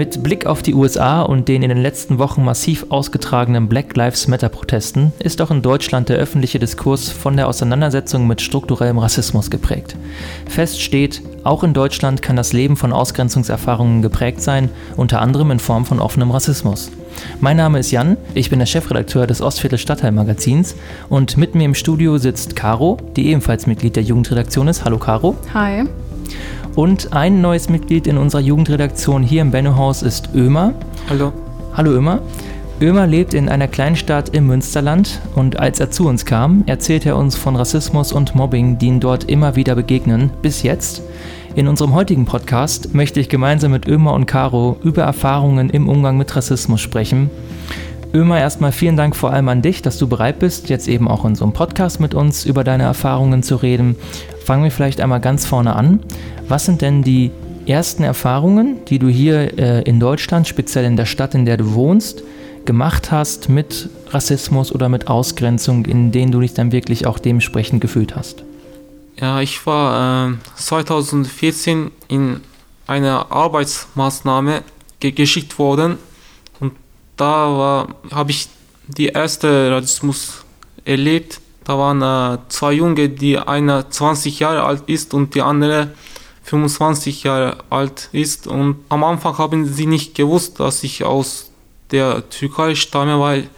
Mit Blick auf die USA und den in den letzten Wochen massiv ausgetragenen Black Lives Matter-Protesten ist auch in Deutschland der öffentliche Diskurs von der Auseinandersetzung mit strukturellem Rassismus geprägt. Fest steht, auch in Deutschland kann das Leben von Ausgrenzungserfahrungen geprägt sein, unter anderem in Form von offenem Rassismus. Mein Name ist Jan, ich bin der Chefredakteur des Ostviertel Stadtteil Magazins und mit mir im Studio sitzt Caro, die ebenfalls Mitglied der Jugendredaktion ist. Hallo Caro. Hi. Und ein neues Mitglied in unserer Jugendredaktion hier im Bennohaus ist Ömer. Hallo. Hallo Ömer. Ömer lebt in einer Kleinstadt im Münsterland und als er zu uns kam, erzählt er uns von Rassismus und Mobbing, die ihn dort immer wieder begegnen, bis jetzt. In unserem heutigen Podcast möchte ich gemeinsam mit Ömer und Caro über Erfahrungen im Umgang mit Rassismus sprechen. Ömer, erstmal vielen Dank vor allem an dich, dass du bereit bist, jetzt eben auch in so einem Podcast mit uns über deine Erfahrungen zu reden. Fangen wir vielleicht einmal ganz vorne an. Was sind denn die ersten Erfahrungen, die du hier äh, in Deutschland, speziell in der Stadt, in der du wohnst, gemacht hast mit Rassismus oder mit Ausgrenzung, in denen du dich dann wirklich auch dementsprechend gefühlt hast? Ja, ich war äh, 2014 in eine Arbeitsmaßnahme ge geschickt worden da habe ich die erste Rassismus erlebt. Da waren äh, zwei Junge, die einer 20 Jahre alt ist und die andere 25 Jahre alt ist und am Anfang haben sie nicht gewusst, dass ich aus der Türkei stamme, weil,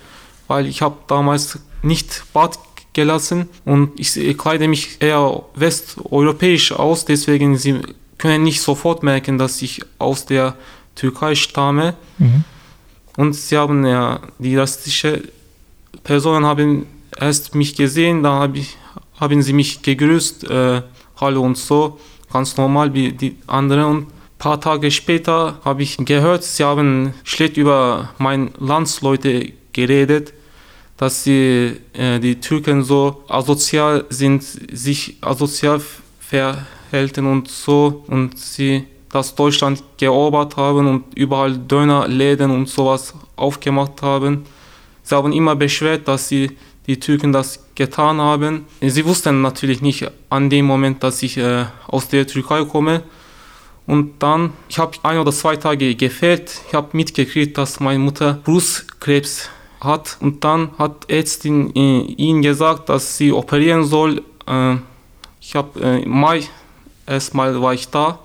weil ich habe damals nicht Bad gelassen und ich kleide mich eher westeuropäisch aus, deswegen sie können nicht sofort merken, dass ich aus der Türkei stamme. Mhm. Und sie haben ja, die rassistische Personen haben erst mich gesehen, dann hab ich, haben sie mich gegrüßt, äh, hallo und so ganz normal wie die anderen. Und ein paar Tage später habe ich gehört, sie haben schlecht über meine Landsleute geredet, dass sie, äh, die Türken so asozial sind, sich asozial verhalten und so und sie das Deutschland erobert haben und überall Dönerläden und sowas aufgemacht haben. Sie haben immer beschwert, dass sie die Türken das getan haben. Sie wussten natürlich nicht an dem Moment, dass ich äh, aus der Türkei komme. Und dann, ich habe ein oder zwei Tage gefehlt. Ich habe mitgekriegt, dass meine Mutter Brustkrebs hat. Und dann hat Ärztin äh, ihnen gesagt, dass sie operieren soll. Äh, ich habe äh, Mai erstmal war ich da.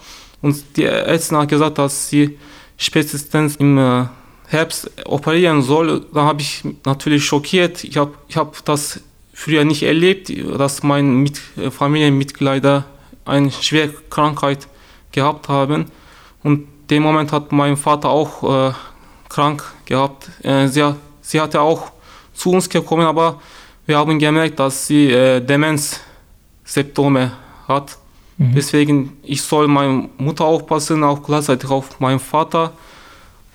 Und die Ärztin hat gesagt, dass sie spätestens im äh, Herbst operieren soll, dann habe ich natürlich schockiert. Ich habe ich hab das früher nicht erlebt, dass meine Mit Familienmitglieder eine schwere Krankheit gehabt haben. Und dem Moment hat mein Vater auch äh, krank gehabt. Äh, sie, sie hatte auch zu uns gekommen, aber wir haben gemerkt, dass sie äh, Demenzsymptome hat. Mhm. Deswegen ich soll meine Mutter aufpassen, auch gleichzeitig auf meinen Vater.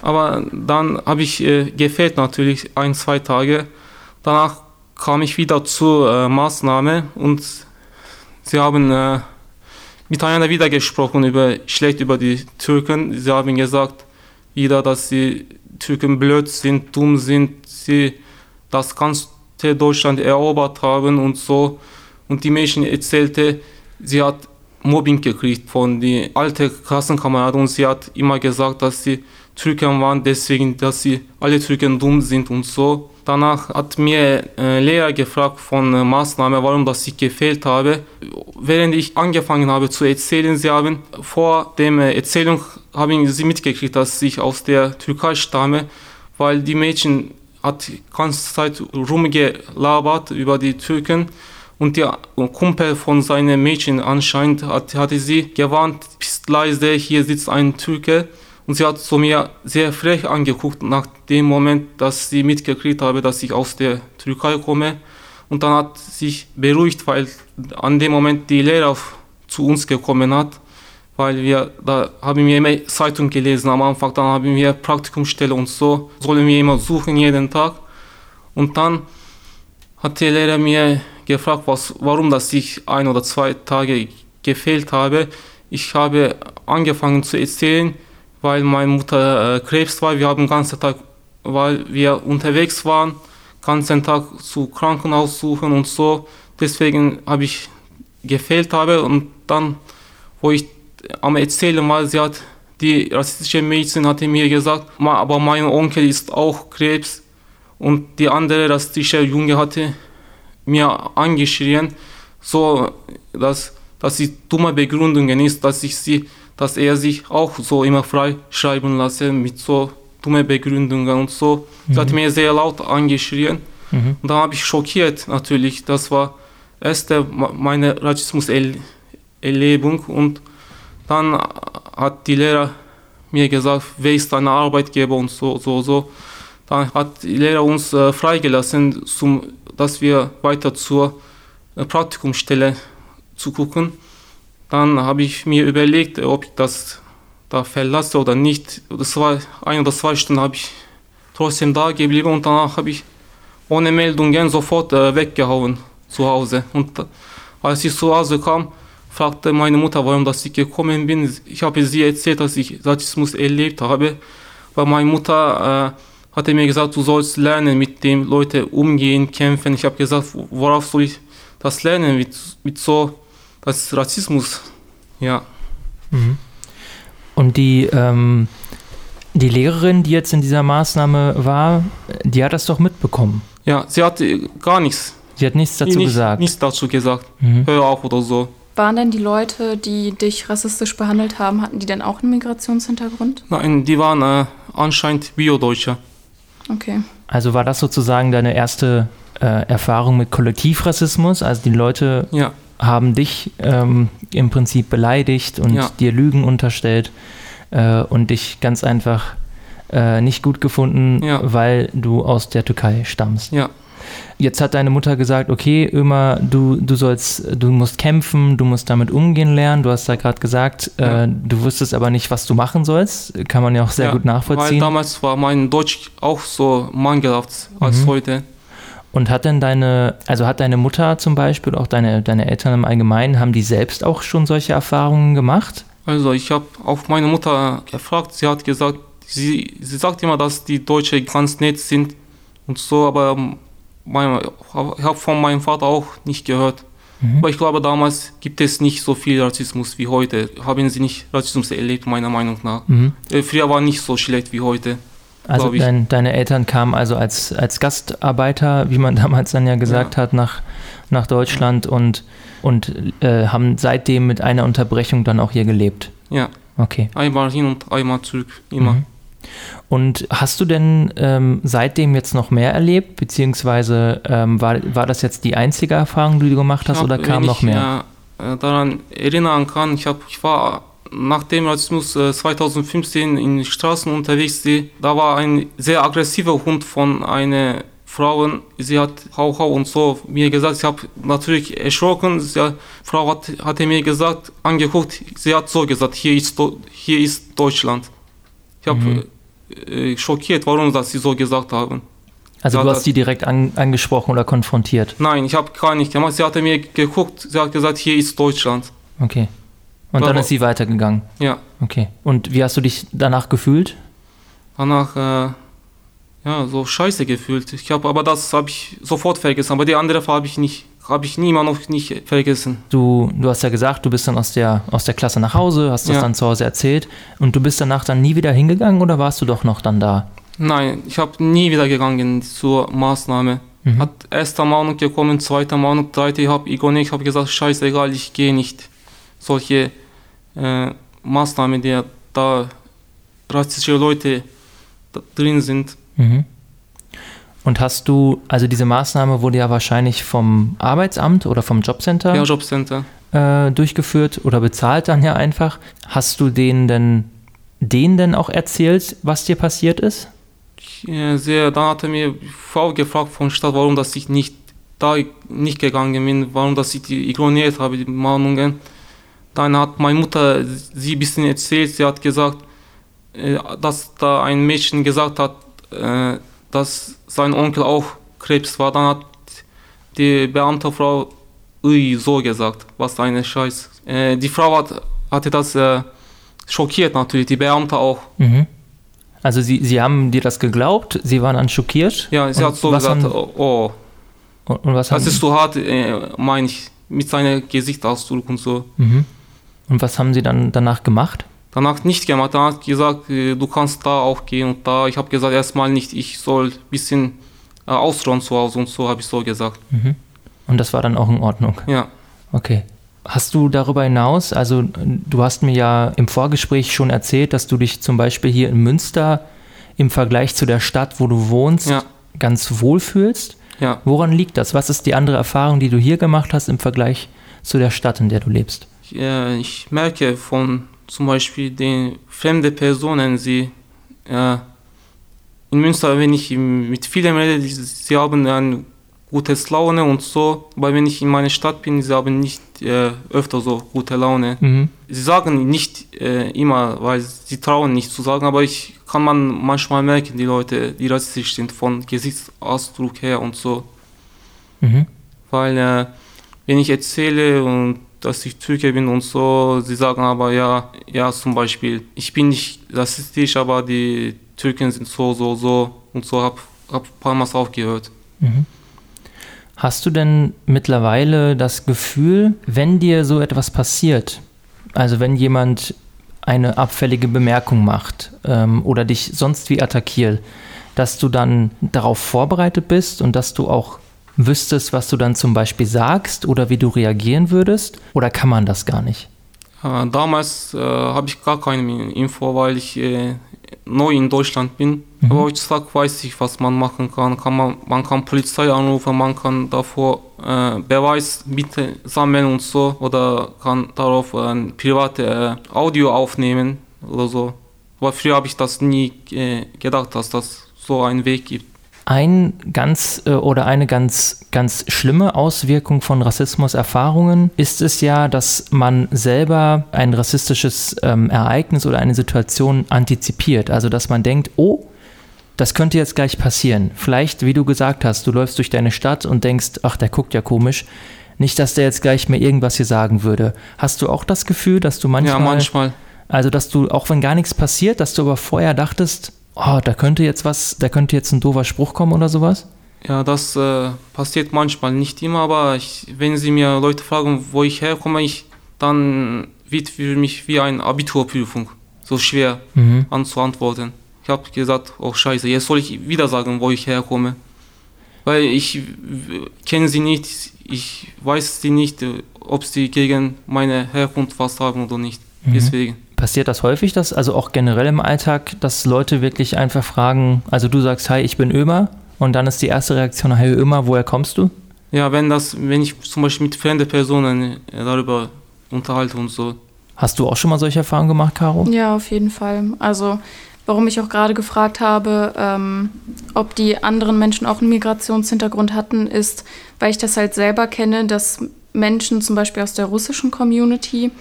Aber dann habe ich äh, gefehlt natürlich ein, zwei Tage. Danach kam ich wieder zur äh, Maßnahme und sie haben äh, miteinander wieder gesprochen über schlecht über die Türken. Sie haben gesagt wieder, dass die Türken blöd sind, dumm sind, sie das ganze Deutschland erobert haben und so. Und die Mädchen erzählte, sie hat Mobbing gekriegt von den alten Klassenkameraden und sie hat immer gesagt, dass sie Türken waren, deswegen, dass sie alle Türken dumm sind und so. Danach hat mir äh, Lehrer gefragt von äh, Maßnahme, warum das ich gefehlt habe. Während ich angefangen habe zu erzählen, sie haben vor der äh, Erzählung haben sie mitgekriegt, dass ich aus der Türkei stamme, weil die Mädchen hat die ganze Zeit rumgelabert über die Türken und der Kumpel von seinen Mädchen anscheinend hat, hatte sie gewarnt, bist leise, hier sitzt ein Türke. Und sie hat zu mir sehr frech angeguckt nach dem Moment, dass sie mitgekriegt habe, dass ich aus der Türkei komme. Und dann hat sich beruhigt, weil an dem Moment die Lehrer zu uns gekommen hat, weil wir da haben wir immer Zeitung gelesen am Anfang, dann haben wir Praktikumsstelle und so sollen wir immer suchen jeden Tag. Und dann hat der Lehrer mir gefragt, was, warum dass ich ein oder zwei Tage gefehlt habe. Ich habe angefangen zu erzählen, weil meine Mutter äh, Krebs war. Wir haben den ganzen Tag, weil wir unterwegs waren, ganzen Tag zu Krankenhaus suchen und so. Deswegen habe ich gefehlt habe und dann, wo ich am Erzählen war, sie hat die rassistische Mädchen hatte mir gesagt, aber mein Onkel ist auch Krebs. Und die andere rassistische Junge hatte mir angeschrien, so dass, dass sie dumme Begründungen ist, dass ich sie, dass er sich auch so immer frei schreiben lasse mit so dumme Begründungen und so. Mhm. Sie hat mir sehr laut angeschrien. Mhm. Und da habe ich schockiert natürlich. Das war erste meine Rassismus-Erlebung und dann hat die Lehrer mir gesagt, wer ist dein Arbeitgeber und so, so, so. Dann hat die Lehrer uns äh, freigelassen, zum, dass wir weiter zur äh, Praktikumsstelle zu gucken. Dann habe ich mir überlegt, ob ich das da verlasse oder nicht. Das war ein oder zwei Stunden habe ich trotzdem da geblieben und danach habe ich ohne Meldungen sofort äh, weggehauen zu Hause. Und als ich zu Hause kam, fragte meine Mutter, warum dass ich gekommen bin. Ich habe sie erzählt, dass ich Rassismus erlebt habe. Weil meine Mutter äh, hatte mir gesagt, du sollst lernen, mit dem Leute umgehen, kämpfen. Ich habe gesagt, worauf soll ich das lernen, mit, mit so, das ist Rassismus. Ja. Mhm. Und die, ähm, die Lehrerin, die jetzt in dieser Maßnahme war, die hat das doch mitbekommen. Ja, sie hat gar nichts. Sie hat nichts dazu nicht, gesagt. Nichts dazu gesagt. Mhm. Hör auf oder so. Waren denn die Leute, die dich rassistisch behandelt haben, hatten die denn auch einen Migrationshintergrund? Nein, die waren äh, anscheinend Bio-Deutsche. Okay. Also war das sozusagen deine erste äh, Erfahrung mit Kollektivrassismus? Also die Leute ja. haben dich ähm, im Prinzip beleidigt und ja. dir Lügen unterstellt äh, und dich ganz einfach äh, nicht gut gefunden, ja. weil du aus der Türkei stammst. Ja. Jetzt hat deine Mutter gesagt, okay, Ömer, du, du sollst, du musst kämpfen, du musst damit umgehen lernen. Du hast da gerade gesagt, äh, ja. äh, du wusstest aber nicht, was du machen sollst. Kann man ja auch sehr ja, gut nachvollziehen. Weil damals war mein Deutsch auch so mangelhaft als mhm. heute. Und hat denn deine, also hat deine Mutter zum Beispiel, auch deine, deine Eltern im Allgemeinen, haben die selbst auch schon solche Erfahrungen gemacht? Also ich habe auch meine Mutter gefragt, sie hat gesagt, sie, sie sagt immer, dass die Deutschen ganz nett sind und so, aber mein, ich habe von meinem Vater auch nicht gehört. Mhm. Aber ich glaube, damals gibt es nicht so viel Rassismus wie heute. Haben sie nicht Rassismus erlebt, meiner Meinung nach. Mhm. Äh, früher war nicht so schlecht wie heute. Also dein, deine Eltern kamen also als, als Gastarbeiter, wie man damals dann ja gesagt ja. hat, nach, nach Deutschland und, und äh, haben seitdem mit einer Unterbrechung dann auch hier gelebt. Ja. Okay. Einmal hin und einmal zurück, immer. Mhm. Und hast du denn ähm, seitdem jetzt noch mehr erlebt, beziehungsweise ähm, war, war das jetzt die einzige Erfahrung, die du gemacht hast, hab, oder kam noch mehr? Ich äh, daran erinnern kann, ich, hab, ich war nach dem Rassismus äh, 2015 in Straßen unterwegs, die, da war ein sehr aggressiver Hund von einer Frau, sie hat Hau Hau und so mir gesagt, ich habe natürlich erschrocken, die Frau hat, hatte mir gesagt, angeguckt, sie hat so gesagt, hier ist, hier ist Deutschland. Ich habe mhm. äh, schockiert, warum das sie so gesagt haben. Also sie du hast sie direkt an, angesprochen oder konfrontiert? Nein, ich habe gar nicht gemacht. Sie hatte mir geguckt, sie hat gesagt, hier ist Deutschland. Okay. Und dann ist sie weitergegangen? Ja. Okay. Und wie hast du dich danach gefühlt? Danach, äh, ja, so scheiße gefühlt. Ich habe, aber das habe ich sofort vergessen. Aber die andere habe ich nicht habe ich nie immer noch nicht vergessen. Du, du hast ja gesagt, du bist dann aus der, aus der Klasse nach Hause, hast das ja. dann zu Hause erzählt und du bist danach dann nie wieder hingegangen oder warst du doch noch dann da? Nein, ich habe nie wieder gegangen zur Maßnahme. Mhm. Hat erster Mahnung gekommen, zweiter Mahnung, dritte, ich habe ich habe gesagt, scheißegal, ich gehe nicht. Solche äh, Maßnahmen, die da rassistische Leute da drin sind. Mhm. Und hast du, also diese Maßnahme wurde ja wahrscheinlich vom Arbeitsamt oder vom Jobcenter, ja, Jobcenter. Äh, durchgeführt oder bezahlt dann ja einfach. Hast du denen denn, denen denn auch erzählt, was dir passiert ist? Ja, sehr, dann hat er mir Frau gefragt von Stadt, warum dass ich nicht da nicht gegangen bin, warum dass ich die ignoriert habe, die Mahnungen. Dann hat meine Mutter sie ein bisschen erzählt, sie hat gesagt, äh, dass da ein Mädchen gesagt hat, äh, dass sein Onkel auch Krebs war. Dann hat die Beamtefrau Ui, so gesagt, was eine Scheiß. Äh, die Frau hat, hatte das äh, schockiert natürlich, die Beamte auch. Mhm. Also sie, sie haben dir das geglaubt, sie waren dann schockiert? Ja, sie und hat so gesagt, haben, oh, und, und was das ist so hart, äh, meine ich, mit seinem Gesichtsausdruck und so. Mhm. Und was haben sie dann danach gemacht? Danach nicht gemacht. Danach hat gesagt, äh, du kannst da auch gehen und da. Ich habe gesagt, erstmal nicht, ich soll ein bisschen äh, ausruhen zu Hause und so habe ich so gesagt. Mhm. Und das war dann auch in Ordnung? Ja. Okay. Hast du darüber hinaus, also du hast mir ja im Vorgespräch schon erzählt, dass du dich zum Beispiel hier in Münster im Vergleich zu der Stadt, wo du wohnst, Ja. ganz wohl fühlst. Ja. Woran liegt das? Was ist die andere Erfahrung, die du hier gemacht hast im Vergleich zu der Stadt, in der du lebst? Ich, äh, ich merke von zum Beispiel den fremden Personen, sie äh, in Münster, wenn ich mit vielen rede, sie haben ein gutes Laune und so, aber wenn ich in meiner Stadt bin, sie haben nicht äh, öfter so gute Laune. Mhm. Sie sagen nicht äh, immer, weil sie trauen nicht zu sagen, aber ich kann man manchmal merken, die Leute, die rassistisch sind, von Gesichtsausdruck her und so. Mhm. Weil äh, wenn ich erzähle und dass ich Türke bin und so, sie sagen aber ja, ja zum Beispiel, ich bin nicht rassistisch, aber die Türken sind so, so, so und so, hab, hab ein paar Mal aufgehört. Mhm. Hast du denn mittlerweile das Gefühl, wenn dir so etwas passiert, also wenn jemand eine abfällige Bemerkung macht ähm, oder dich sonst wie attackiert, dass du dann darauf vorbereitet bist und dass du auch wüsstest, was du dann zum Beispiel sagst oder wie du reagieren würdest? Oder kann man das gar nicht? Äh, damals äh, habe ich gar keine Info, weil ich äh, neu in Deutschland bin. Mhm. Aber heutzutage weiß ich, was man machen kann. kann man, man kann Polizei anrufen, man kann davor äh, Beweis bitte sammeln und so oder kann darauf ein private äh, Audio aufnehmen oder so. Aber früher habe ich das nie äh, gedacht, dass das so einen Weg gibt. Ein ganz äh, oder eine ganz, ganz schlimme Auswirkung von Rassismuserfahrungen ist es ja, dass man selber ein rassistisches ähm, Ereignis oder eine Situation antizipiert. Also, dass man denkt, oh, das könnte jetzt gleich passieren. Vielleicht, wie du gesagt hast, du läufst durch deine Stadt und denkst, ach, der guckt ja komisch. Nicht, dass der jetzt gleich mir irgendwas hier sagen würde. Hast du auch das Gefühl, dass du manchmal, ja, manchmal. also dass du, auch wenn gar nichts passiert, dass du aber vorher dachtest, oh, da könnte jetzt was, da könnte jetzt ein doofer Spruch kommen oder sowas? Ja, das äh, passiert manchmal, nicht immer, aber ich, wenn Sie mir Leute fragen, wo ich herkomme, ich, dann wird für mich wie eine Abiturprüfung so schwer Mhm. anzuantworten. Ich habe gesagt, oh scheiße, jetzt soll ich wieder sagen, wo ich herkomme. Weil ich kenne sie nicht, ich weiß sie nicht, äh, ob sie gegen meine Herkunft was haben oder nicht. Mhm. Deswegen. Passiert das häufig, dass, also auch generell im Alltag, dass Leute wirklich einfach fragen, also du sagst, hi, ich bin Ömer und dann ist die erste Reaktion, hi Ömer, woher kommst du? Ja, wenn das, wenn ich zum Beispiel mit fremden Personen äh, darüber unterhalte und so. Hast du auch schon mal solche Erfahrungen gemacht, Caro? Ja, auf jeden Fall. Also, warum ich auch gerade gefragt habe, ähm, ob die anderen Menschen auch einen Migrationshintergrund hatten, ist, weil ich das halt selber kenne, dass Menschen zum Beispiel aus der russischen Community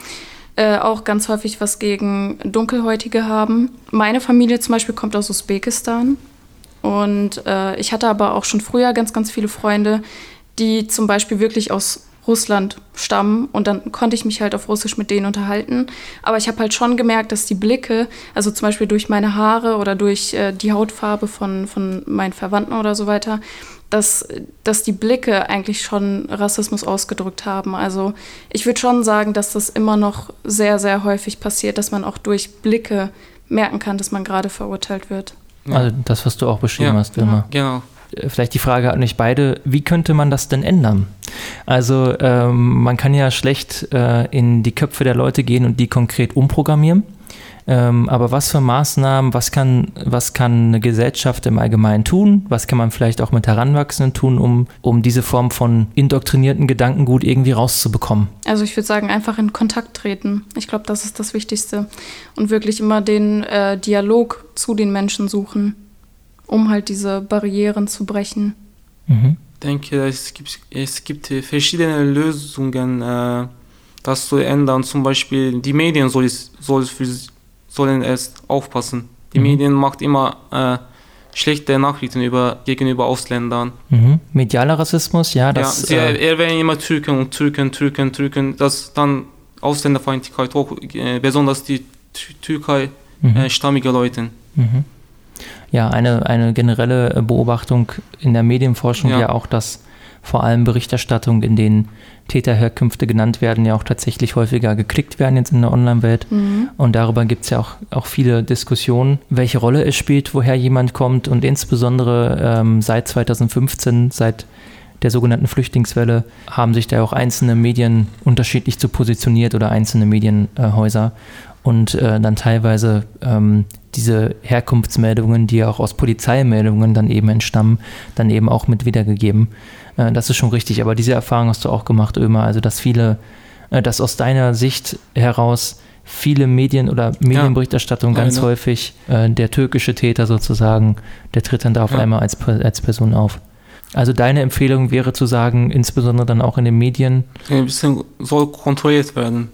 äh, auch ganz häufig was gegen Dunkelhäutige haben. Meine Familie zum Beispiel kommt aus Usbekistan. Und äh, ich hatte aber auch schon früher ganz, ganz viele Freunde, die zum Beispiel wirklich aus Russland stammen und dann konnte ich mich halt auf Russisch mit denen unterhalten. Aber ich habe halt schon gemerkt, dass die Blicke, also zum Beispiel durch meine Haare oder durch äh, die Hautfarbe von, von meinen Verwandten oder so weiter, dass, dass die Blicke eigentlich schon Rassismus ausgedrückt haben. Also ich würde schon sagen, dass das immer noch sehr, sehr häufig passiert, dass man auch durch Blicke merken kann, dass man gerade verurteilt wird. Ja. Also das, was du auch beschrieben Ja. hast, Ömer. Genau. Äh, Vielleicht die Frage an euch beide, wie könnte man das denn ändern? Also ähm, man kann ja schlecht äh, in die Köpfe der Leute gehen und die konkret umprogrammieren. Ähm, aber was für Maßnahmen, was kann, was kann eine Gesellschaft im Allgemeinen tun? Was kann man vielleicht auch mit Heranwachsenden tun, um, um diese Form von indoktrinierten Gedankengut irgendwie rauszubekommen? Also ich würde sagen, einfach in Kontakt treten. Ich glaube, das ist das Wichtigste. Und wirklich immer den äh, Dialog zu den Menschen suchen, um halt diese Barrieren zu brechen. Mhm. Ich denke, es gibt, es gibt verschiedene Lösungen, äh, das zu ändern. Zum Beispiel die Medien soll es, soll für, sollen es aufpassen. Die Mhm. Medien macht immer äh, schlechte Nachrichten über, gegenüber Ausländern. Mhm. Medialer Rassismus, ja, das. ja, sie äh, erwähnen immer Türken und Türken, Türken, Türken. Das dann Ausländerfeindlichkeit hoch, äh, besonders die Tü- Türkei mhm. äh, stammige Leute. Mhm. Ja, eine, eine generelle Beobachtung in der Medienforschung ja. Ja. auch, dass vor allem Berichterstattung, in denen Täterherkünfte genannt werden, ja auch tatsächlich häufiger geklickt werden jetzt in der Online-Welt. Mhm. Und darüber gibt es ja auch, auch viele Diskussionen, welche Rolle es spielt, woher jemand kommt und insbesondere ähm, seit 2015, seit der sogenannten Flüchtlingswelle, haben sich da auch einzelne Medien unterschiedlich zu positioniert oder einzelne Medienhäuser und äh, dann teilweise ähm, diese Herkunftsmeldungen, die ja auch aus Polizeimeldungen dann eben entstammen, dann eben auch mit wiedergegeben. Äh, das ist schon richtig, aber diese Erfahrung hast du auch gemacht, Ömer, also dass viele, äh, dass aus deiner Sicht heraus viele Medien oder Medienberichterstattung ja. ganz ja, häufig äh, der türkische Täter sozusagen, der tritt dann da auf ja. einmal als, als Person auf. Also deine Empfehlung wäre zu sagen, insbesondere dann auch in den Medien. Ein bisschen soll kontrolliert werden.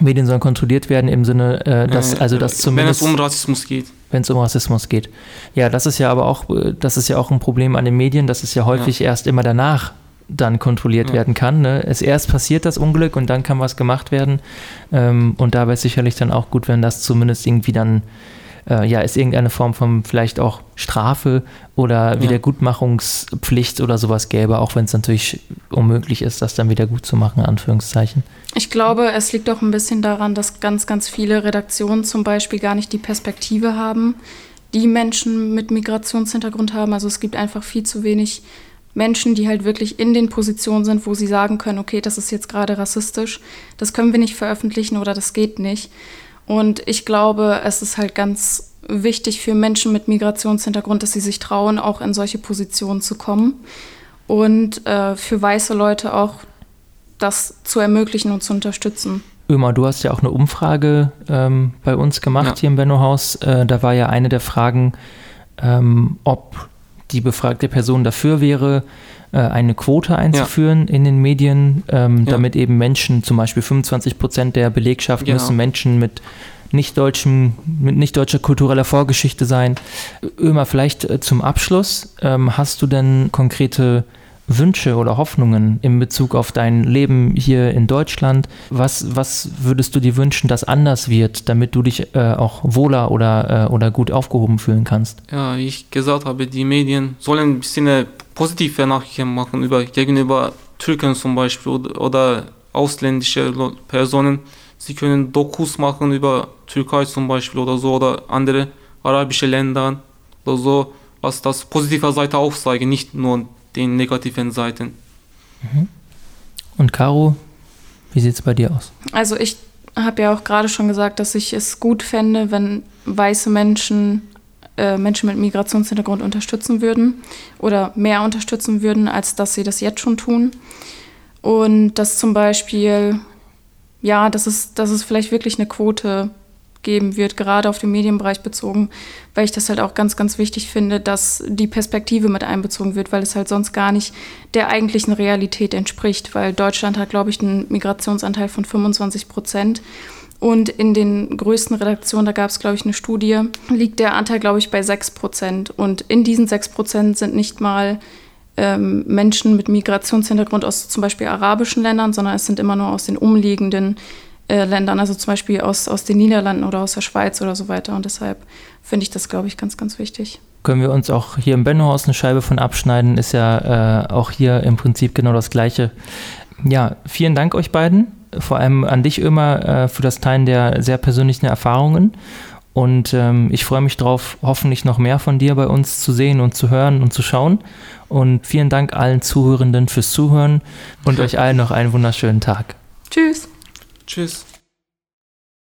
Medien sollen kontrolliert werden im Sinne, äh, dass äh, also das zumindest wenn es um Rassismus geht. Wenn es um Rassismus geht. Ja, das ist ja aber auch, äh, das ist ja auch ein Problem an den Medien, dass es ja häufig ja. erst immer danach dann kontrolliert ja. werden kann. Ne? Es erst passiert das Unglück und dann kann was gemacht werden. Ähm, und da wäre es sicherlich dann auch gut, wenn das zumindest irgendwie dann äh, ja, es irgendeine Form von vielleicht auch Strafe oder ja. Wiedergutmachungspflicht oder sowas gäbe, auch wenn es natürlich unmöglich ist, das dann wieder gut zu machen, Anführungszeichen. Ich glaube, es liegt auch ein bisschen daran, dass ganz, ganz viele Redaktionen zum Beispiel gar nicht die Perspektive haben, die Menschen mit Migrationshintergrund haben. Also es gibt einfach viel zu wenig Menschen, die halt wirklich in den Positionen sind, wo sie sagen können, okay, das ist jetzt gerade rassistisch, das können wir nicht veröffentlichen oder das geht nicht. Und ich glaube, es ist halt ganz wichtig für Menschen mit Migrationshintergrund, dass sie sich trauen, auch in solche Positionen zu kommen. Und äh, für weiße Leute auch das zu ermöglichen und zu unterstützen. Ömer, du hast ja auch eine Umfrage ähm, bei uns gemacht ja. hier im Benno-Haus. Äh, da war ja eine der Fragen, ähm, ob die befragte Person dafür wäre, äh, eine Quote einzuführen ja. in den Medien, ähm, ja. damit eben Menschen, zum Beispiel 25 Prozent der Belegschaft genau. müssen Menschen mit nicht deutschem, mit nicht deutscher kultureller Vorgeschichte sein. Ömer, vielleicht äh, zum Abschluss, ähm, hast du denn konkrete Wünsche oder Hoffnungen in Bezug auf dein Leben hier in Deutschland? Was, was würdest du dir wünschen, dass anders wird, damit du dich äh, auch wohler oder, äh, oder gut aufgehoben fühlen kannst? Ja, wie ich gesagt habe, die Medien sollen ein bisschen positive Nachrichten machen über, gegenüber Türken zum Beispiel oder, oder ausländische Personen. Sie können Dokus machen über Türkei zum Beispiel oder so oder andere arabische Länder oder so, was das positive Seite aufzeigen, nicht nur den negativen Seiten. Mhm. Und Caro, wie sieht es bei dir aus? Also ich habe ja auch gerade schon gesagt, dass ich es gut fände, wenn weiße Menschen äh, Menschen mit Migrationshintergrund unterstützen würden oder mehr unterstützen würden, als dass sie das jetzt schon tun. Und dass zum Beispiel, ja, dass es, dass es vielleicht wirklich eine Quote geben wird, gerade auf den Medienbereich bezogen, weil ich das halt auch ganz, ganz wichtig finde, dass die Perspektive mit einbezogen wird, weil es halt sonst gar nicht der eigentlichen Realität entspricht, weil Deutschland hat, glaube ich, einen Migrationsanteil von 25 Prozent. Und in den größten Redaktionen, da gab es, glaube ich, eine Studie, liegt der Anteil, glaube ich, bei 6 Prozent. Und in diesen 6 Prozent sind nicht mal ähm, Menschen mit Migrationshintergrund aus zum Beispiel arabischen Ländern, sondern es sind immer nur aus den umliegenden äh, Ländern, also zum Beispiel aus, aus den Niederlanden oder aus der Schweiz oder so weiter. Und deshalb finde ich das, glaube ich, ganz, ganz wichtig. Können wir uns auch hier im Bennohaus eine Scheibe von abschneiden, ist ja äh, auch hier im Prinzip genau das Gleiche. Ja, vielen Dank euch beiden, vor allem an dich, Ömer, äh, für das Teilen der sehr persönlichen Erfahrungen. Und ähm, ich freue mich darauf, hoffentlich noch mehr von dir bei uns zu sehen und zu hören und zu schauen. Und vielen Dank allen Zuhörenden fürs Zuhören und euch allen noch einen wunderschönen Tag. Tschüss. Tschüss.